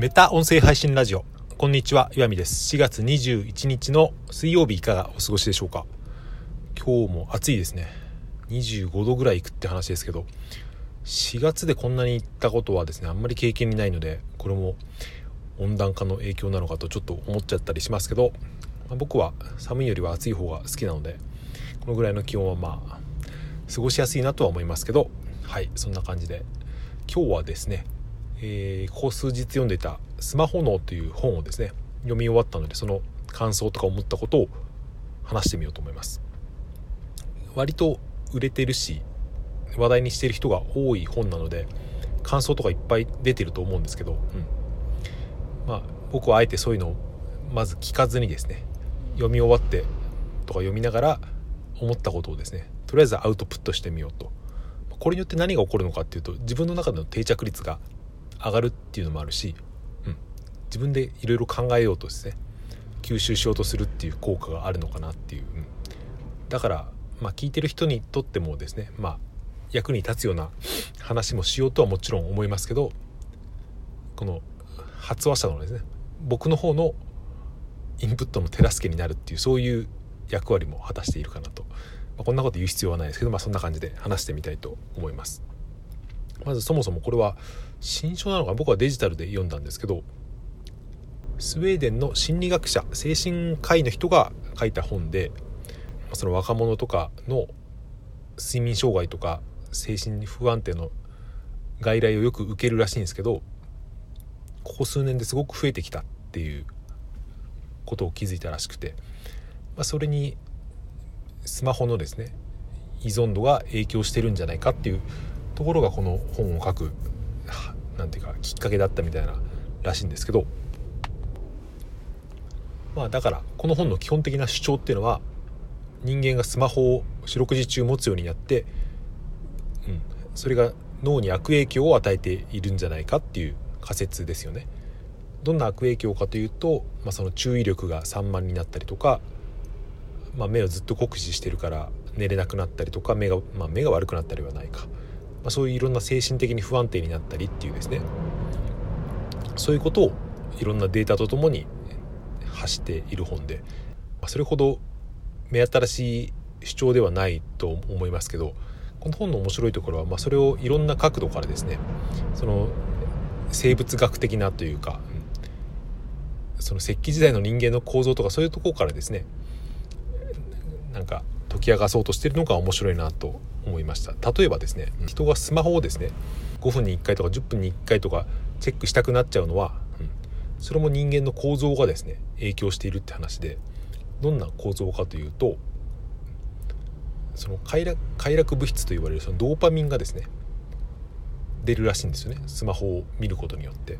メタ音声配信ラジオ。こんにちは岩見です。4月21日の水曜日いかがお過ごしでしょうか？今日も暑いですね。25度ぐらいいくって話ですけど4月でこんなに行ったことはですねあんまり経験にないのでこれも温暖化の影響なのかとちょっと思っちゃったりしますけど、まあ、僕は寒いよりは暑い方が好きなのでこのぐらいの気温はまあ過ごしやすいなとは思いますけどはいそんな感じで。今日はですねえー、ここ数日読んでいた「スマホ脳」という本をですね読み終わったのでその感想とか思ったことを話してみようと思います。割と売れてるし話題にしてる人が多い本なので感想とかいっぱい出てると思うんですけど、うん、まあ僕はあえてそういうのをまず聞かずにですね読み終わってとか読みながら思ったことをですねとりあえずアウトプットしてみようと。これによって何が起こるのかっていうと自分の中での定着率が上がるっていうのもあるし、うん、自分でいろいろ考えようとですね吸収しようとするっていう効果があるのかなっていう、うん、だから、まあ、聞いてる人にとってもですね、まあ、役に立つような話もしようとはもちろん思いますけどこの発話者のですね僕の方のインプットの手助けになるっていうそういう役割も果たしているかなと、まあ、こんなこと言う必要はないですけど、まあ、そんな感じで話してみたいと思います。まずそもそもこれは新書なのか僕はデジタルで読んだんですけどスウェーデンの心理学者精神科医の人が書いた本でその若者とかの睡眠障害とか精神不安定の外来をよく受けるらしいんですけどここ数年ですごく増えてきたっていうことを気づいたらしくて、まあ、それにスマホのですね依存度が影響してるんじゃないかっていうところがこの本を書く何ていうかきっかけだったみたいならしいんですけどまあだからこの本の基本的な主張っていうのは人間がスマホを四六時中持つようになって、うん、それが脳に悪影響を与えているんじゃないかっていう仮説ですよね。どんな悪影響かというと、まあ、その注意力が散漫になったりとか、まあ、目をずっと酷使してるから寝れなくなったりとか目が,、まあ、目が悪くなったりはないかまあ、そういういろんな精神的に不安定になったりっていうですね。そういうことをいろんなデータとともに発している本で、まあ、それほど目新しい主張ではないと思いますけどこの本の面白いところは、まあ、それをいろんな角度からですねその生物学的なというか、その石器時代の人間の構造とかそういうところからですねなんか解き明かそうとしてるのが面白いなと思いました。例えばですね人がスマホをですね5分に1回とか10分に1回とかチェックしたくなっちゃうのは、うん、それも人間の構造がですね影響しているって話でどんな構造かというとその快楽快楽物質と言われるそのドーパミンがですね出るらしいんですよね。スマホを見ることによって。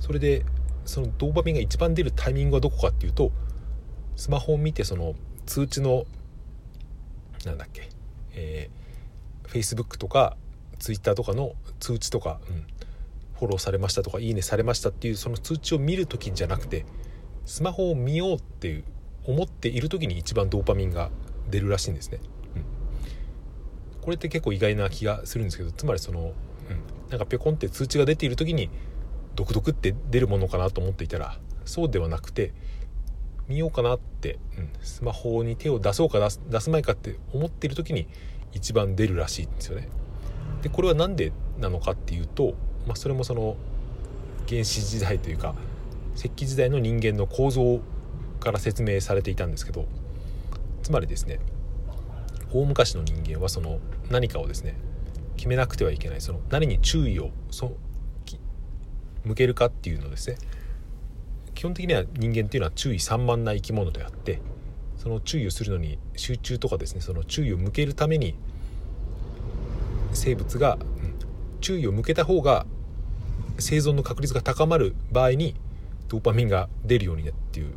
それでそのドーパミンが一番出るタイミングはどこかっていうとスマホを見てその通知のなんだっけ？えー、Facebook とか Twitter とかの通知とか、うん、フォローされましたとかいいねされましたっていうその通知を見る時じゃなくてスマホを見ようっていう思っている時に一番ドーパミンが出るらしいんですね。うん、これって結構意外な気がするんですけどつまりその、うん、なんかぴょこんって通知が出ている時にドクドクって出るものかなと思っていたらそうではなくて見ようかなって、うん、スマホに手を出そうか出す出すまいかって思ってる時に一番出るらしいんですよね。でこれは何でなのかっていうと、まあ、それもその原始時代というか石器時代の人間の構造から説明されていたんですけどつまりですね大昔の人間はその何かをですね決めなくてはいけないその何に注意をそ向けるかっていうのをですね基本的には人間っていうのは注意散漫な生き物であってその注意をするのに集中とかですねその注意を向けるために生物が、うん、注意を向けた方が生存の確率が高まる場合にドーパミンが出るようになっていう、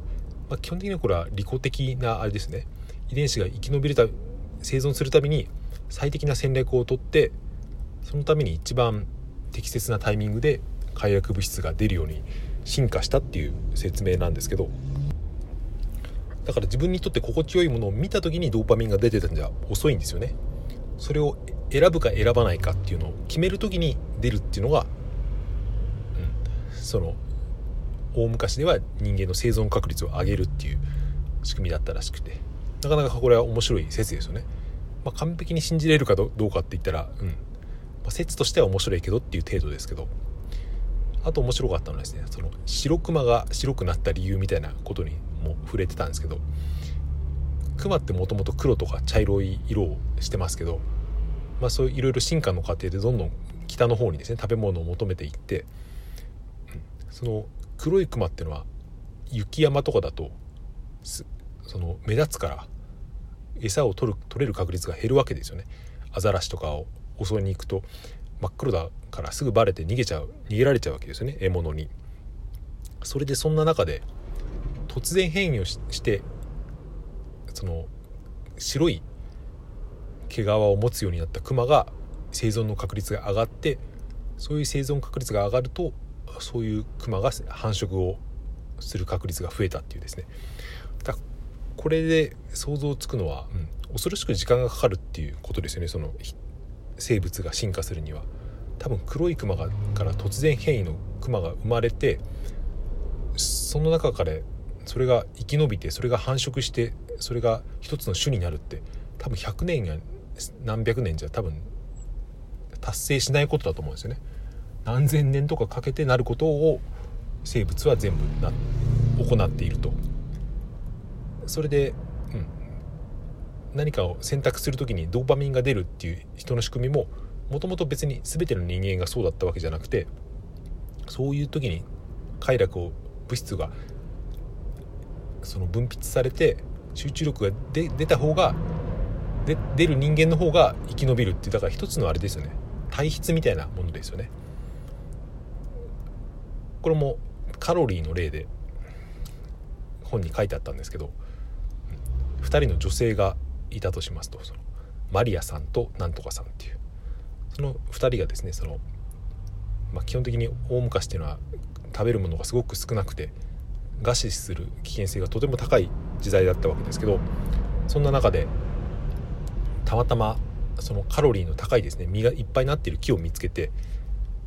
まあ、基本的にはこれは利己的なあれですね。遺伝子が生き延びるた生存するために最適な戦略をとってそのために一番適切なタイミングで快楽物質が出るように進化したっていう説明なんですけどだから自分にとって心地よいものを見た時にドーパミンが出てたんじゃ遅いんですよね。それを選ぶか選ばないかっていうのを決める時に出るっていうのが、うん、その大昔では人間の生存確率を上げるっていう仕組みだったらしくてなかなかこれは面白い説ですよね。まあ、完璧に信じれるかどうかって言ったら、うん。まあ、説としては面白いけどっていう程度ですけど。あと面白かったのはですねその白クマが白くなった理由みたいなことにも触れてたんですけどクマってもともと黒とか茶色い色をしてますけど、まあ、そういういろいろ進化の過程でどんどん北の方にですね食べ物を求めていって、その黒いクマっていうのは雪山とかだとその目立つから餌を取る取れる確率が減るわけですよね。アザラシとかを襲いに行くと。真っ黒だからすぐバレて逃げちゃう逃げられちゃうわけですよね。獲物に。それでそんな中で突然変異をしてその白い毛皮を持つようになったクマが生存の確率が上がってそういう生存確率が上がるとそういうクマが繁殖をする確率が増えたっていうですね。だこれで想像つくのは、うん、恐ろしく時間がかかるっていうことですよね。その生物が進化するには多分黒いクマがから突然変異のクマが生まれてその中からそれが生き延びてそれが繁殖してそれが一つの種になるって多分100年や何百年じゃ多分達成しないことだと思うんですよね。何千年とかかけてなることを生物は全部な行っていると。それで、何かを選択する時にドーパミンが出るっていう人の仕組みももともと別に全ての人間がそうだったわけじゃなくてそういう時に快楽を物質がその分泌されて集中力が出た方がで出る人間の方が生き延びるっていうだから一つのあれですよね。体質みたいなものですよね。これもカロリーの例で本に書いてあったんですけど2人の女性がいたとしますとそのマリアさんとなんとかさんっていう。その2人がですねその、まあ、基本的に大昔っていうのは食べるものがすごく少なくて餓死する危険性がとても高い時代だったわけですけどそんな中でたまたまそのカロリーの高いですね実がいっぱいになっている木を見つけて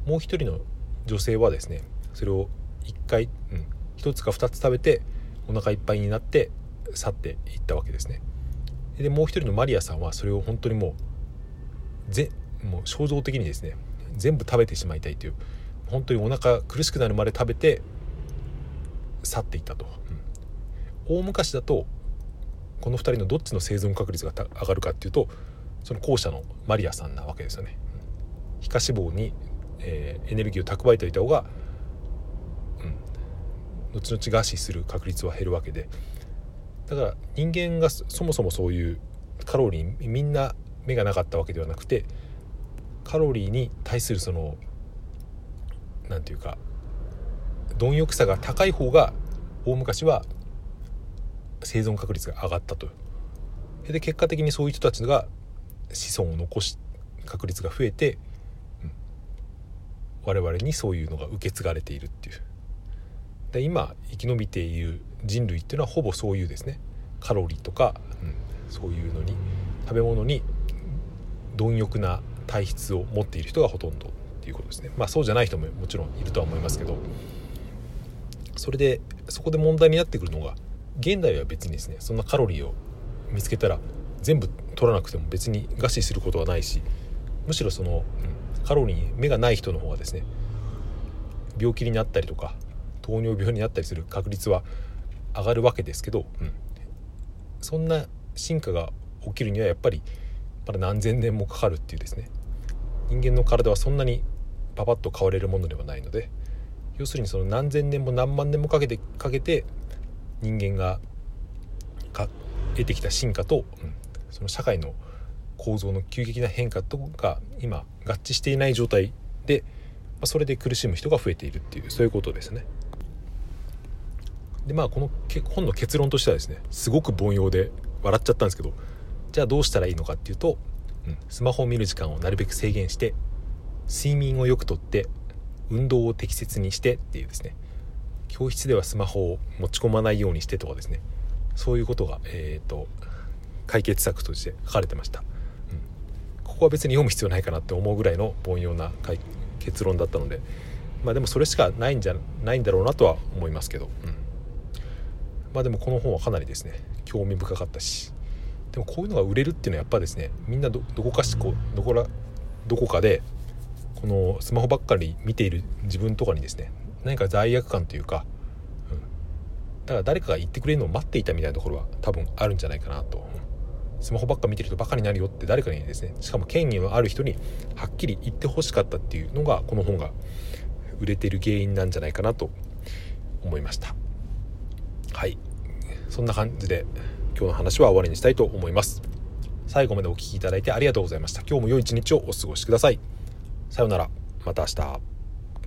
もう一人の女性はですねそれを1回、うん、1つか2つ食べてお腹いっぱいになって去っていったわけですね。でもう一人のマリアさんはそれを本当にもうぜもう衝動的にですね全部食べてしまいたいという本当にお腹苦しくなるまで食べて去っていったと、うん、大昔だとこの2人のどっちの生存確率が上がるかっていうとその後者のマリアさんなわけですよね。うん。皮下脂肪に、えー、エネルギーを蓄えておいた方が、うん、後々餓死する確率は減るわけで。だから人間がそもそもそういうカロリーみんな目がなかったわけではなくてカロリーに対するその何て言うか貪欲さが高い方が大昔は生存確率が上がったとで結果的にそういう人たちが子孫を残し確率が増えて、うん、我々にそういうのが受け継がれているっていう。で今生き延びている人類っていうのはほぼそういうですね。カロリーとか、うん、そういうのに食べ物に貪欲な体質を持っている人がほとんどっていうことですね。まあそうじゃない人ももちろんいるとは思いますけど。それでそこで問題になってくるのが現代は別にですねそんなカロリーを見つけたら全部取らなくても別に餓死することはないしむしろその、うん、カロリーに目がない人の方がですね病気になったりとか糖尿病になったりする確率は上がるわけですけど、うん、そんな進化が起きるにはやっぱりまだ何千年もかかるっていうですね。人間の体はそんなにパパッと変われるものではないので要するにその何千年も何万年もかけてかけて人間が得てきた進化と、うん、その社会の構造の急激な変化とが今合致していない状態で、まあ、それで苦しむ人が増えているっていうそういうことですね。でまあこの本の結論としてはですねすごく凡庸で笑っちゃったんですけどじゃあどうしたらいいのかっていうと、うん、スマホを見る時間をなるべく制限して睡眠をよくとって運動を適切にしてっていうですね。教室ではスマホを持ち込まないようにしてとかですね。そういうことが、えーと、解決策として書かれてました、うん、ここは別に読む必要ないかなって思うぐらいの凡庸な結論だったのでまあでもそれしかないんじゃないんだろうなとは思いますけど、うん、まあでもこの本はかなりですね興味深かったしでもこういうのが売れるっていうのはやっぱですねみんなどこかしこどこらどこかでこのスマホばっかり見ている自分とかにですね何か罪悪感というか、うん、だから誰かが言ってくれるのを待っていたみたいなところは多分あるんじゃないかなと。スマホばっか見てるとバカになるよって誰かにですねしかも権威のある人にはっきり言ってほしかったっていうのがこの本が売れてる原因なんじゃないかなと思いました。はい。そんな感じで今日の話は終わりにしたいと思います。最後までお聴きいただいてありがとうございました。今日も良い一日をお過ごしください。さようなら。また明日。